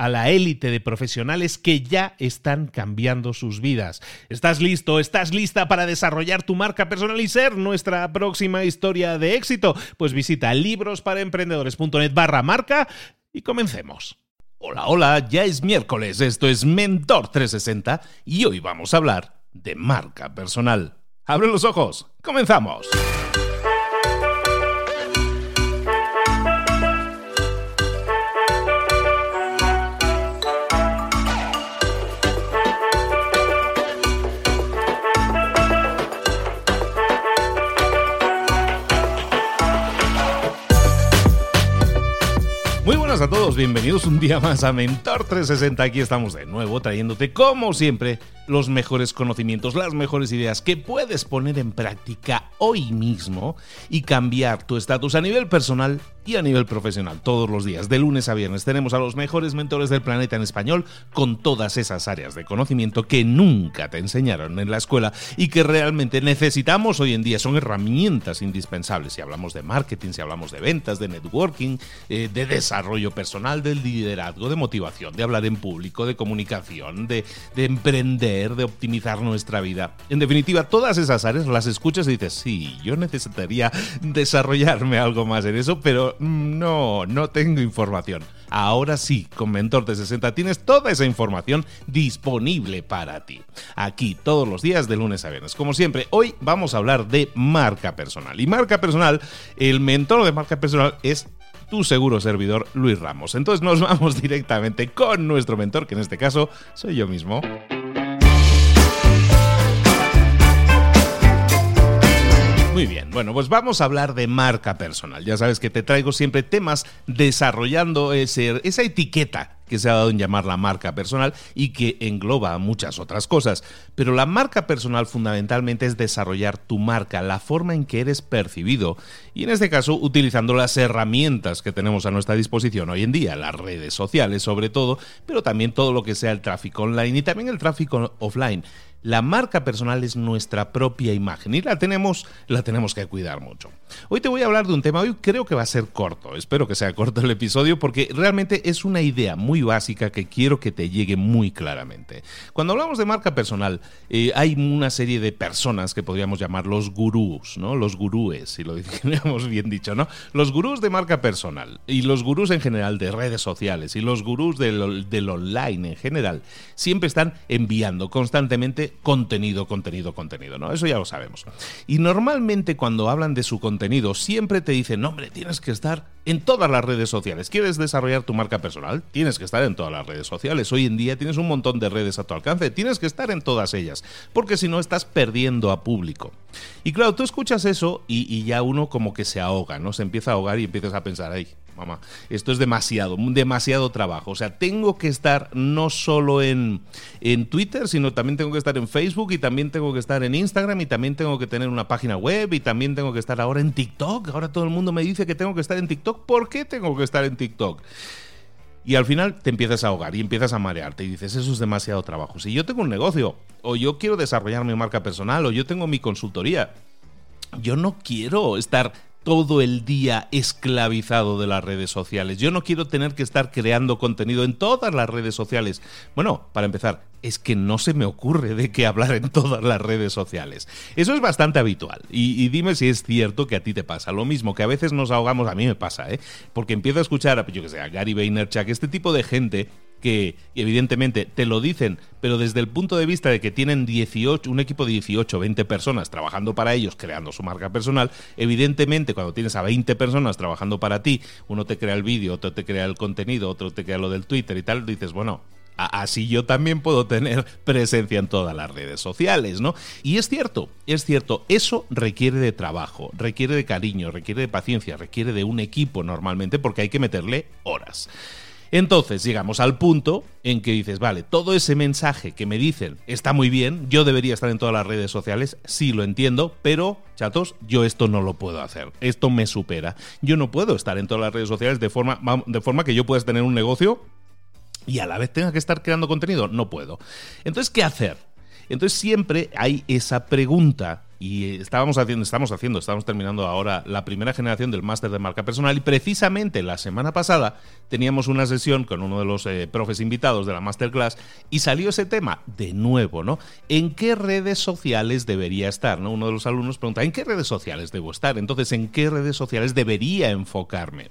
a la élite de profesionales que ya están cambiando sus vidas. ¿Estás listo? ¿Estás lista para desarrollar tu marca personal y ser nuestra próxima historia de éxito? Pues visita librosparaemprendedores.net barra marca y comencemos. Hola, hola, ya es miércoles, esto es Mentor 360 y hoy vamos a hablar de marca personal. Abre los ojos, comenzamos. A todos, bienvenidos un día más a Mentor 360. Aquí estamos de nuevo trayéndote, como siempre, los mejores conocimientos, las mejores ideas que puedes poner en práctica hoy mismo y cambiar tu estatus a nivel personal y a nivel profesional todos los días, de lunes a viernes. Tenemos a los mejores mentores del planeta en español con todas esas áreas de conocimiento que nunca te enseñaron en la escuela y que realmente necesitamos hoy en día. Son herramientas indispensables si hablamos de marketing, si hablamos de ventas, de networking, eh, de desarrollo personal, del liderazgo, de motivación, de hablar en público, de comunicación, de, de emprender, de optimizar nuestra vida. En definitiva, todas esas áreas las escuchas y dices, sí, yo necesitaría desarrollarme algo más en eso, pero no, no tengo información. Ahora sí, con Mentor de 60 tienes toda esa información disponible para ti. Aquí todos los días de lunes a viernes. Como siempre, hoy vamos a hablar de marca personal. Y marca personal, el mentor de marca personal es tu seguro servidor Luis Ramos. Entonces nos vamos directamente con nuestro mentor, que en este caso soy yo mismo. Muy bien, bueno, pues vamos a hablar de marca personal. Ya sabes que te traigo siempre temas desarrollando ese, esa etiqueta que se ha dado en llamar la marca personal y que engloba muchas otras cosas. Pero la marca personal fundamentalmente es desarrollar tu marca, la forma en que eres percibido y en este caso utilizando las herramientas que tenemos a nuestra disposición hoy en día, las redes sociales sobre todo, pero también todo lo que sea el tráfico online y también el tráfico offline. La marca personal es nuestra propia imagen y la tenemos, la tenemos que cuidar mucho. Hoy te voy a hablar de un tema, hoy creo que va a ser corto, espero que sea corto el episodio porque realmente es una idea muy básica que quiero que te llegue muy claramente. Cuando hablamos de marca personal, eh, hay una serie de personas que podríamos llamar los gurús, ¿no? Los gurúes, si lo dijéramos bien dicho, ¿no? Los gurús de marca personal y los gurús en general de redes sociales y los gurús del, del online en general siempre están enviando constantemente contenido, contenido, contenido, ¿no? Eso ya lo sabemos. Y normalmente cuando hablan de su contenido, siempre te dicen, hombre, tienes que estar en todas las redes sociales. ¿Quieres desarrollar tu marca personal? Tienes que estar en todas las redes sociales. Hoy en día tienes un montón de redes a tu alcance. Tienes que estar en todas ellas, porque si no estás perdiendo a público. Y claro, tú escuchas eso y, ya uno como que se ahoga, ¿no? Se empieza a ahogar y empiezas a pensar, ay, mamá, esto es demasiado, demasiado trabajo. O sea, tengo que estar no solo en, en Twitter, sino también tengo que estar en Facebook y también tengo que estar en Instagram y también tengo que tener una página web y también tengo que estar ahora en TikTok. Ahora todo el mundo me dice que tengo que estar en TikTok. ¿Por qué tengo que estar en TikTok? Y al final te empiezas a ahogar y empiezas a marearte y dices, eso es demasiado trabajo. Si yo tengo un negocio, o yo quiero desarrollar mi marca personal, o yo tengo mi consultoría, yo no quiero estar todo el día esclavizado de las redes sociales. Yo no quiero tener que estar creando contenido en todas las redes sociales. Bueno, para empezar, es que no se me ocurre de qué hablar en todas las redes sociales. Eso es bastante habitual. Y, dime si es cierto que a ti te pasa. Lo mismo que a veces nos ahogamos, a mí me pasa, ¿eh? Porque empiezo a escuchar, yo que sé, a Gary Vaynerchuk, este tipo de gente que evidentemente te lo dicen, pero desde el punto de vista de que tienen 18, un equipo de 18, 20 personas trabajando para ellos, creando su marca personal, evidentemente cuando tienes a 20 personas trabajando para ti, uno te crea el vídeo, otro te crea el contenido, otro te crea lo del Twitter y tal, dices, bueno, así yo también puedo tener presencia en todas las redes sociales, ¿no? Y es cierto, es cierto, eso requiere de trabajo, requiere de cariño, requiere de paciencia, requiere de un equipo normalmente porque hay que meterle horas. Entonces llegamos al punto en que dices, vale, todo ese mensaje que me dicen está muy bien, yo debería estar en todas las redes sociales, sí lo entiendo, pero, chatos, yo esto no lo puedo hacer, esto me supera. Yo no puedo estar en todas las redes sociales de forma, de forma que yo pueda tener un negocio y a la vez tenga que estar creando contenido, no puedo. Entonces, ¿qué hacer? Entonces siempre hay esa pregunta y estábamos haciendo, estamos haciendo, estamos terminando ahora la primera generación del máster de marca personal y precisamente la semana pasada teníamos una sesión con uno de los eh, profes invitados de la masterclass y salió ese tema de nuevo, ¿no? ¿En qué redes sociales debería estar? ¿no? Uno de los alumnos pregunta, ¿en qué redes sociales debo estar? Entonces, ¿en qué redes sociales debería enfocarme?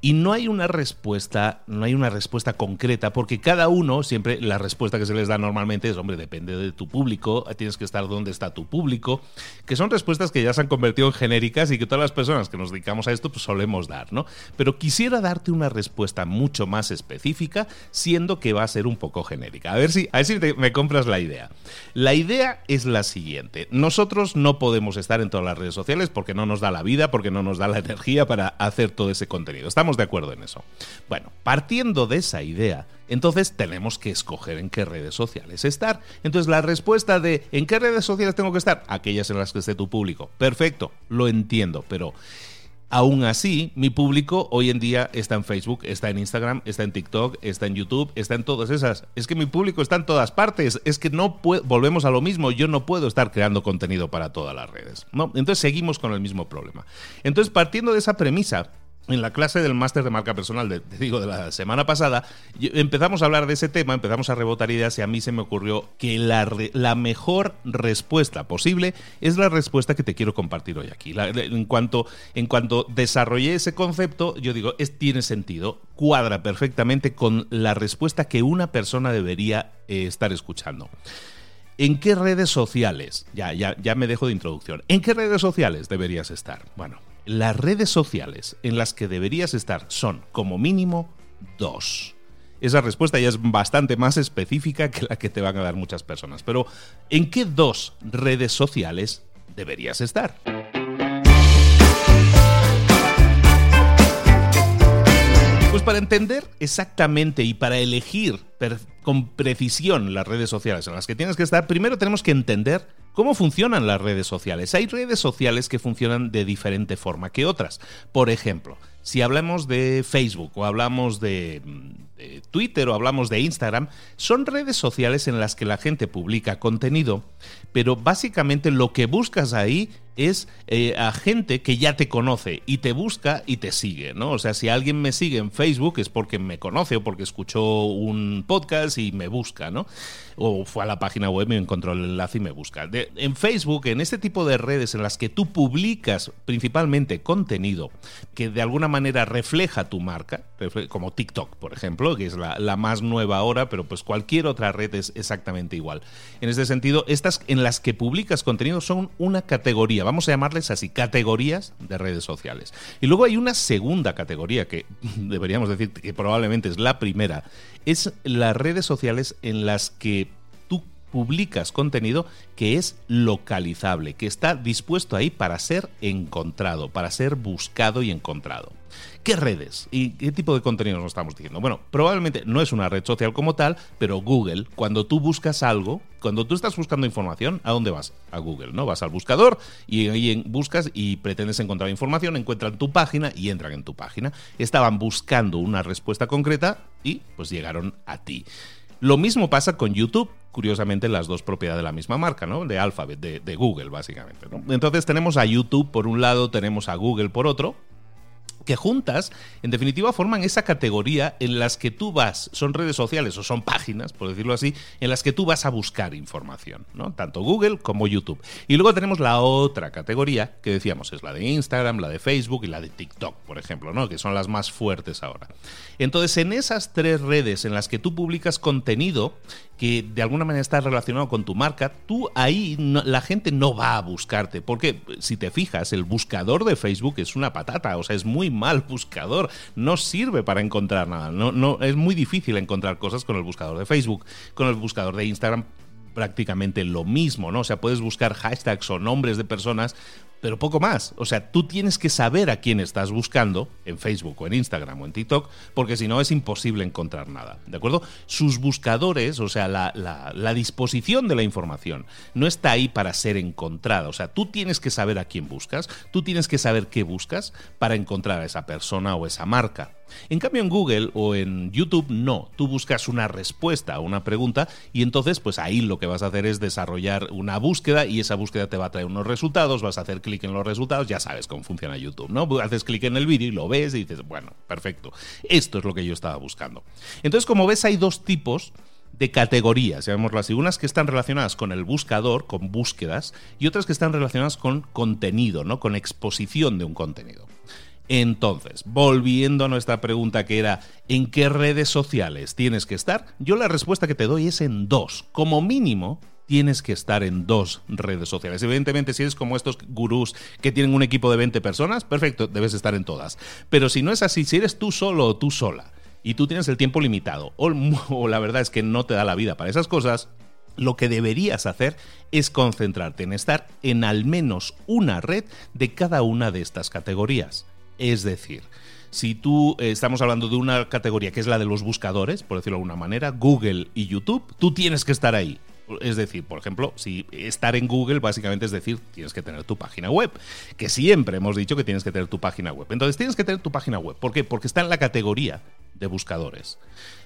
Y no hay una respuesta, no hay una respuesta concreta, porque cada uno, siempre la respuesta que se les da normalmente es, hombre, depende de tu público, tienes que estar donde está tu público, que son respuestas que ya se han convertido en genéricas y que todas las personas que nos dedicamos a esto pues solemos dar, ¿no? Pero quisiera darte una respuesta mucho más específica, siendo que va a ser un poco genérica. A ver si, a ver si me compras la idea. La idea es la siguiente. Nosotros no podemos estar en todas las redes sociales porque no nos da la vida, porque no nos da la energía para hacer todo ese contenido. Estamos de acuerdo en eso. Bueno, partiendo de esa idea, entonces tenemos que escoger en qué redes sociales estar. Entonces la respuesta de ¿en qué redes sociales tengo que estar? Aquellas en las que esté tu público. Perfecto, lo entiendo, pero... Aún así, mi público hoy en día está en Facebook, está en Instagram, está en TikTok, está en YouTube, está en todas esas. Es que mi público está en todas partes. Es que no volvemos a lo mismo. Yo no puedo estar creando contenido para todas las redes. ¿no? Entonces seguimos con el mismo problema. Entonces, partiendo de esa premisa, en la clase del máster de marca personal, de, digo, de la semana pasada, empezamos a hablar de ese tema, empezamos a rebotar ideas y a mí se me ocurrió que la, la mejor respuesta posible es la respuesta que te quiero compartir hoy aquí. en, cuanto, en cuanto desarrollé ese concepto, yo digo, es, tiene sentido, cuadra perfectamente con la respuesta que una persona debería eh, estar escuchando. ¿En qué redes sociales? Ya, ya, ya me dejo de introducción. ¿En qué redes sociales deberías estar? Bueno, las redes sociales en las que deberías estar son, como mínimo, dos. Esa respuesta ya es bastante más específica que la que te van a dar muchas personas. Pero, ¿en qué dos redes sociales deberías estar? Pues para entender exactamente y para elegir con precisión las redes sociales en las que tienes que estar, primero tenemos que entender cómo funcionan las redes sociales. Hay redes sociales que funcionan de diferente forma que otras. Por ejemplo, si hablamos de Facebook o hablamos de, de, Twitter o hablamos de Instagram, son redes sociales en las que la gente publica contenido, pero básicamente lo que buscas ahí es eh, a gente que ya te conoce y te busca y te sigue, ¿no? O sea, si alguien me sigue en Facebook es porque me conoce o porque escuchó un podcast y me busca, ¿no? O fue a la página web y encontró el enlace y me busca. en Facebook, en este tipo de redes en las que tú publicas principalmente contenido que de alguna manera refleja tu marca, como TikTok, por ejemplo, que es la, la más nueva ahora, pero pues cualquier otra red es exactamente igual. En este sentido, estas en las que publicas contenido son una categoría vamos a llamarles así, categorías de redes sociales. Y luego hay una segunda categoría que deberíamos decir que probablemente es la primera, es las redes sociales en las que tú publicas contenido que es localizable, que está dispuesto ahí para ser encontrado, para ser buscado y encontrado. ¿Qué redes y qué tipo de contenido nos estamos diciendo? Bueno, probablemente no es una red social como tal, pero Google, cuando tú buscas algo, cuando tú estás buscando información, ¿a dónde vas? A Google, ¿no? Vas al buscador y ahí buscas y pretendes encontrar información, encuentran tu página y entran en tu página. Estaban buscando una respuesta concreta y pues llegaron a ti. Lo mismo pasa con YouTube, curiosamente las dos propiedades de la misma marca, ¿no? De Alphabet, de, de Google, básicamente. ¿no? Entonces tenemos a YouTube por un lado, tenemos a Google por otro, que juntas, en definitiva, forman esa categoría en las que tú vas, son redes sociales o son páginas, por decirlo así, en las que tú vas a buscar información, ¿no? Tanto Google como YouTube. Y luego tenemos la otra categoría, que decíamos, es la de Instagram, la de Facebook y la de TikTok, por ejemplo, ¿no? Que son las más fuertes ahora. Entonces, en esas tres redes en las que tú publicas contenido que de alguna manera está relacionado con tu marca, tú ahí la gente no va a buscarte, porque si te fijas, el buscador de Facebook es una patata, o sea, es muy mal buscador, no sirve para encontrar nada, no, no, es muy difícil encontrar cosas con el buscador de Facebook, con el buscador de Instagram prácticamente lo mismo, ¿no? O sea, puedes buscar hashtags o nombres de personas, pero poco más. O sea, tú tienes que saber a quién estás buscando en Facebook o en Instagram o en TikTok, porque si no es imposible encontrar nada. ¿De acuerdo? Sus buscadores, o sea, la, la, disposición de la información, no está ahí para ser encontrada. O sea, tú tienes que saber a quién buscas, tú tienes que saber qué buscas para encontrar a esa persona o esa marca. En cambio en Google o en YouTube no, tú buscas una respuesta a una pregunta y entonces pues ahí lo que vas a hacer es desarrollar una búsqueda y esa búsqueda te va a traer unos resultados, vas a hacer clic en los resultados, ya sabes cómo funciona YouTube, ¿no? Haces clic en el vídeo y lo ves y dices, bueno, perfecto, esto es lo que yo estaba buscando. Entonces como ves hay dos tipos de categorías, llamémoslo así. Unas que están relacionadas con el buscador, con búsquedas, y otras que están relacionadas con contenido, ¿no? Con exposición de un contenido. Entonces, volviendo a nuestra pregunta que era ¿en qué redes sociales tienes que estar? Yo la respuesta que te doy es en dos. Como mínimo, tienes que estar en dos redes sociales. Evidentemente, si eres como estos gurús que tienen un equipo de 20 personas, perfecto, debes estar en todas. Pero si no es así, si eres tú solo o tú sola y tú tienes el tiempo limitado o, o la verdad es que no te da la vida para esas cosas, lo que deberías hacer es concentrarte en estar en al menos una red de cada una de estas categorías. Es decir, si tú eh, estamos hablando de una categoría que es la de los buscadores, por decirlo de alguna manera, Google y YouTube, tú tienes que estar ahí. Es decir, por ejemplo, si estar en Google básicamente es decir, tienes que tener tu página web, que siempre hemos dicho que tienes que tener tu página web. Entonces tienes que tener tu página web. ¿Por qué? Porque está en la categoría de buscadores.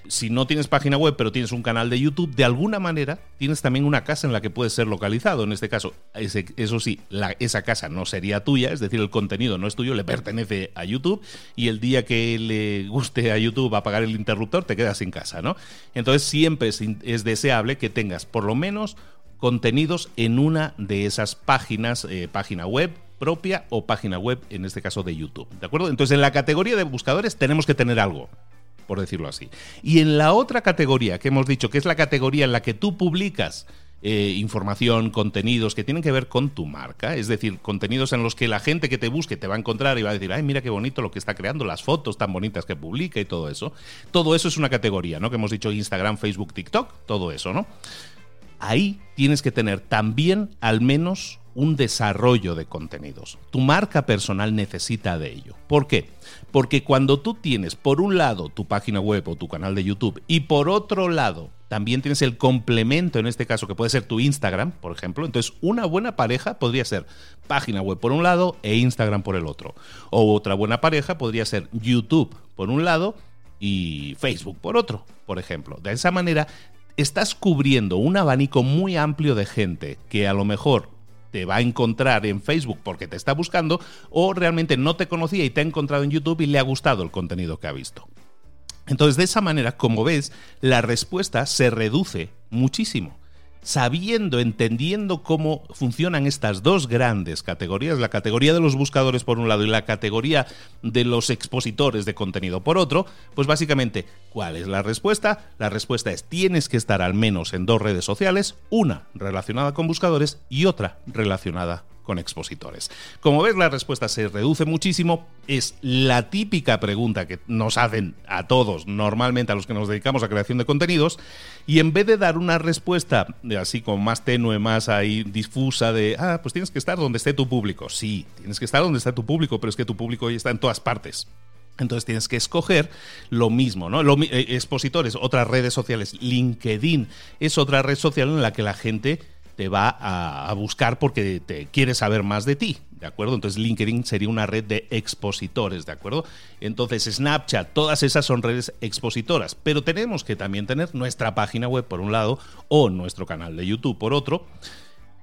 Si no tienes página web, pero tienes un canal de YouTube, de alguna manera tienes también una casa en la que puedes ser localizado. En este caso, eso sí, esa casa no sería tuya, es decir, el contenido no es tuyo, le pertenece a YouTube y el día que le guste a YouTube apagar el interruptor, te quedas sin casa, ¿no? Entonces siempre es, deseable que tengas por lo menos contenidos en una de esas páginas, eh, página web propia o página web, en este caso de YouTube. ¿De acuerdo? Entonces en la categoría de buscadores tenemos que tener algo por decirlo así. Y en la otra categoría que hemos dicho, que es la categoría en la que tú publicas eh, información, contenidos que tienen que ver con tu marca, es decir, contenidos en los que la gente que te busque te va a encontrar y va a decir, ay, mira qué bonito lo que está creando, las fotos tan bonitas que publica y todo eso. Todo eso es una categoría, ¿no? Que hemos dicho Instagram, Facebook, TikTok, todo eso, ¿no? Ahí tienes que tener también al menos un desarrollo de contenidos. Tu marca personal necesita de ello. ¿Por qué? Porque cuando tú tienes por un lado tu página web o tu canal de YouTube y por otro lado también tienes el complemento, en este caso que puede ser tu Instagram, por ejemplo, entonces una buena pareja podría ser página web por un lado e Instagram por el otro. O otra buena pareja podría ser YouTube por un lado y Facebook por otro, por ejemplo. De esa manera estás cubriendo un abanico muy amplio de gente que a lo mejor te va a encontrar en Facebook porque te está buscando o realmente no te conocía y te ha encontrado en YouTube y le ha gustado el contenido que ha visto. Entonces, de esa manera, como ves, la respuesta se reduce muchísimo sabiendo, entendiendo cómo funcionan estas dos grandes categorías, la categoría de los buscadores por un lado y la categoría de los expositores de contenido por otro, pues básicamente, ¿cuál es la respuesta? La respuesta es tienes que estar al menos en dos redes sociales, una relacionada con buscadores y otra relacionada con expositores. Como ves, la respuesta se reduce muchísimo. Es la típica pregunta que nos hacen a todos, normalmente a los que nos dedicamos a creación de contenidos, y en vez de dar una respuesta así como más tenue, más ahí difusa de, ah, pues tienes que estar donde esté tu público. Sí, tienes que estar donde está tu público, pero es que tu público hoy está en todas partes. Entonces tienes que escoger lo mismo, ¿no? Eh, expositores, otras redes sociales. LinkedIn es otra red social en la que la gente te va a, buscar porque te quiere saber más de ti, ¿de acuerdo? Entonces LinkedIn sería una red de expositores, ¿de acuerdo? Entonces Snapchat, todas esas son redes expositoras, pero tenemos que también tener nuestra página web por un lado o nuestro canal de YouTube por otro,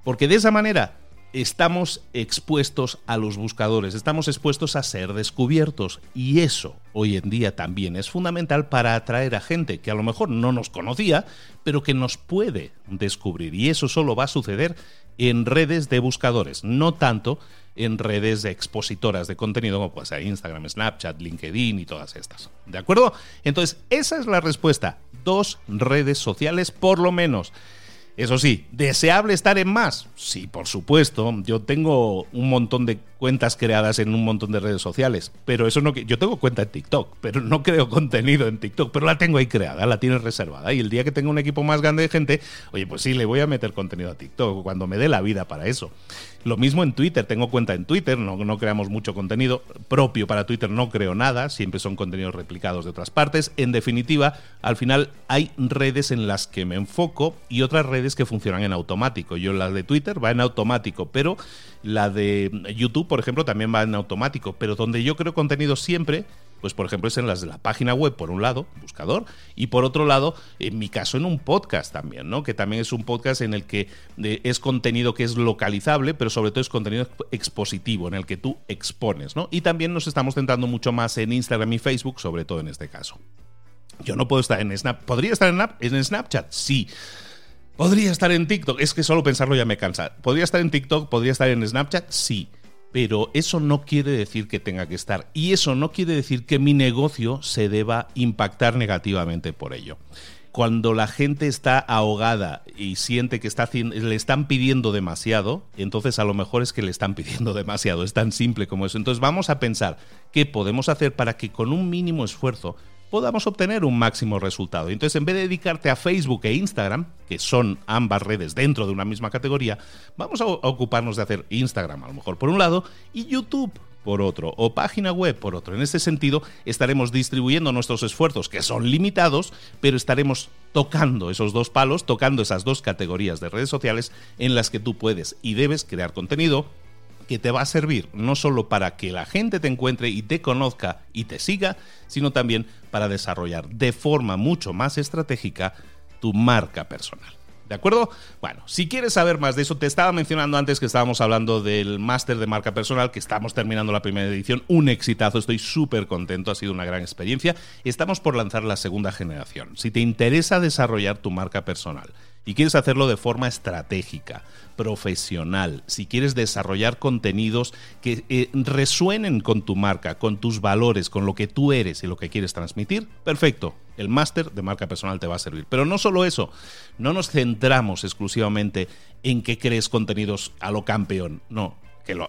porque de esa manera estamos expuestos a los buscadores, estamos expuestos a ser descubiertos y eso hoy en día también es fundamental para atraer a gente que a lo mejor no nos conocía, pero que nos puede descubrir y eso solo va a suceder en redes de buscadores, no tanto en redes de expositoras de contenido como puede Instagram, Snapchat, LinkedIn y todas estas. ¿De acuerdo? Entonces, esa es la respuesta. Dos redes sociales por lo menos. Eso sí, ¿deseable estar en más? Sí, por supuesto. Yo tengo un montón de cuentas creadas en un montón de redes sociales, pero eso no yo tengo cuenta en TikTok, pero no creo contenido en TikTok, pero la tengo ahí creada, la tienes reservada y el día que tenga un equipo más grande de gente, oye, pues sí, le voy a meter contenido a TikTok cuando me dé la vida para eso. Lo mismo en Twitter, tengo cuenta en Twitter, no, creamos mucho contenido propio para Twitter, no creo nada, siempre son contenidos replicados de otras partes. En definitiva, al final hay redes en las que me enfoco y otras redes que funcionan en automático. Yo la de Twitter va en automático, pero la de YouTube, por ejemplo, también va en automático. Pero donde yo creo contenido siempre pues por ejemplo es en las de la página web por un lado, buscador, y por otro lado, en mi caso en un podcast también, ¿no? Que también es un podcast en el que es contenido que es localizable, pero sobre todo es contenido expositivo, en el que tú expones, ¿no? Y también nos estamos centrando mucho más en Instagram y Facebook, sobre todo en este caso. Yo no puedo estar en Snap. ¿Podría estar en Snapchat? Sí. ¿Podría estar en TikTok? Es que solo pensarlo ya me cansa. ¿Podría estar en TikTok? ¿Podría estar en Snapchat? Sí pero eso no quiere decir que tenga que estar. Y eso no quiere decir que mi negocio se deba impactar negativamente por ello. Cuando la gente está ahogada y siente que está, le están pidiendo demasiado, entonces a lo mejor es que le están pidiendo demasiado. Es tan simple como eso. Entonces vamos a pensar qué podemos hacer para que con un mínimo esfuerzo podamos obtener un máximo resultado. Entonces, en vez de dedicarte a Facebook e Instagram, que son ambas redes dentro de una misma categoría, vamos a ocuparnos de hacer Instagram a lo mejor por un lado y YouTube por otro, o página web por otro. En este sentido, estaremos distribuyendo nuestros esfuerzos, que son limitados, pero estaremos tocando esos dos palos, tocando esas dos categorías de redes sociales en las que tú puedes y debes crear contenido que te va a servir no solo para que la gente te encuentre y te conozca y te siga, sino también para desarrollar de forma mucho más estratégica tu marca personal. ¿De acuerdo? Bueno, si quieres saber más de eso, te estaba mencionando antes que estábamos hablando del máster de marca personal, que estamos terminando la primera edición, un exitazo, estoy súper contento, ha sido una gran experiencia. Estamos por lanzar la segunda generación. Si te interesa desarrollar tu marca personal, y quieres hacerlo de forma estratégica, profesional, si quieres desarrollar contenidos que eh, resuenen con tu marca, con tus valores, con lo que tú eres y lo que quieres transmitir, perfecto. El máster de marca personal te va a servir. Pero no solo eso, no nos centramos exclusivamente en que crees contenidos a lo campeón. No,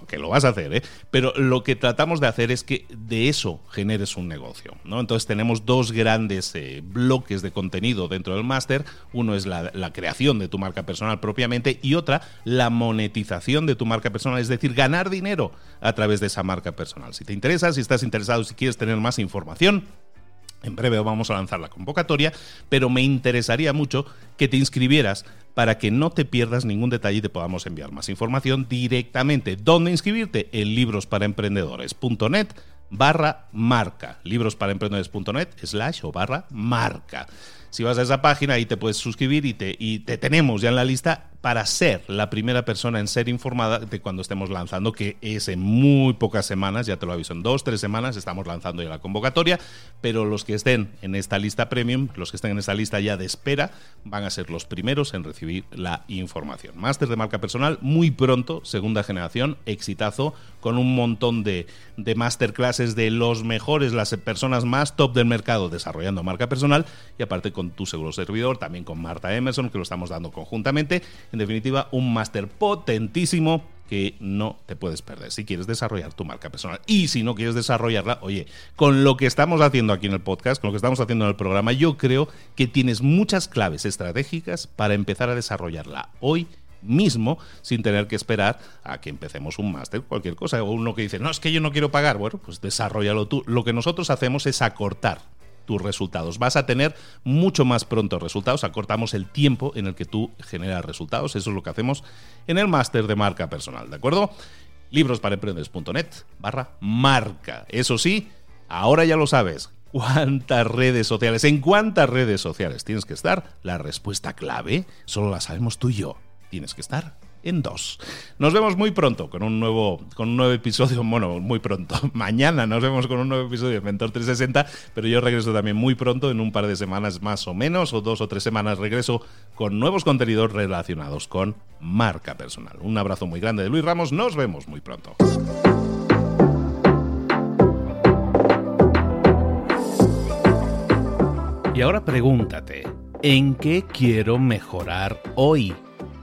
que lo, vas a hacer, ¿eh? pero lo que tratamos de hacer es que de eso generes un negocio. ¿no? Entonces tenemos dos grandes eh, bloques de contenido dentro del máster. Uno es la, la, creación de tu marca personal propiamente y otra la monetización de tu marca personal, es decir, ganar dinero a través de esa marca personal. Si te interesa, si estás interesado, si quieres tener más información, en breve vamos a lanzar la convocatoria, pero me interesaría mucho que te inscribieras para que no te pierdas ningún detalle y te podamos enviar más información directamente. ¿Dónde inscribirte? En librosparaemprendedores.net barra marca. Librosparaemprendedores.net slash o barra marca. Si vas a esa página ahí te puedes suscribir y te, y te tenemos ya en la lista para ser la primera persona en ser informada de cuando estemos lanzando, que es en muy pocas semanas, ya te lo aviso, en dos, tres semanas estamos lanzando ya la convocatoria, pero los que estén en esta lista premium, los que estén en esta lista ya de espera, van a ser los primeros en recibir la información. Máster de marca personal, muy pronto, segunda generación, exitazo, con un montón de, de masterclasses de los mejores, las personas más top del mercado desarrollando marca personal y aparte con tu seguro servidor, también con Marta Emerson, que lo estamos dando conjuntamente en definitiva, un máster potentísimo que no te puedes perder si quieres desarrollar tu marca personal. Y si no quieres desarrollarla, oye, con lo que estamos haciendo aquí en el podcast, con lo que estamos haciendo en el programa, yo creo que tienes muchas claves estratégicas para empezar a desarrollarla hoy mismo sin tener que esperar a que empecemos un máster, cualquier cosa. O uno que dice, no, es que yo no quiero pagar. Bueno, pues desarrollalo tú. Lo que nosotros hacemos es acortar tus resultados. Vas a tener mucho más pronto resultados. Acortamos el tiempo en el que tú generas resultados. Eso es lo que hacemos en el máster de marca personal, ¿de acuerdo? librosparaemprendedores.net barra marca. Eso sí, ahora ya lo sabes. ¿Cuántas redes sociales? ¿En cuántas redes sociales tienes que estar? La respuesta clave solo la sabemos tú y yo. Tienes que estar en dos. Nos vemos muy pronto con un nuevo, con un nuevo episodio, bueno, muy pronto. Mañana nos vemos con un nuevo episodio de Mentor 360, pero yo regreso también muy pronto, en un par de semanas más o menos, o dos o tres semanas regreso con nuevos contenidos relacionados con marca personal. Un abrazo muy grande de Luis Ramos, nos vemos muy pronto. Y ahora pregúntate, ¿en qué quiero mejorar hoy?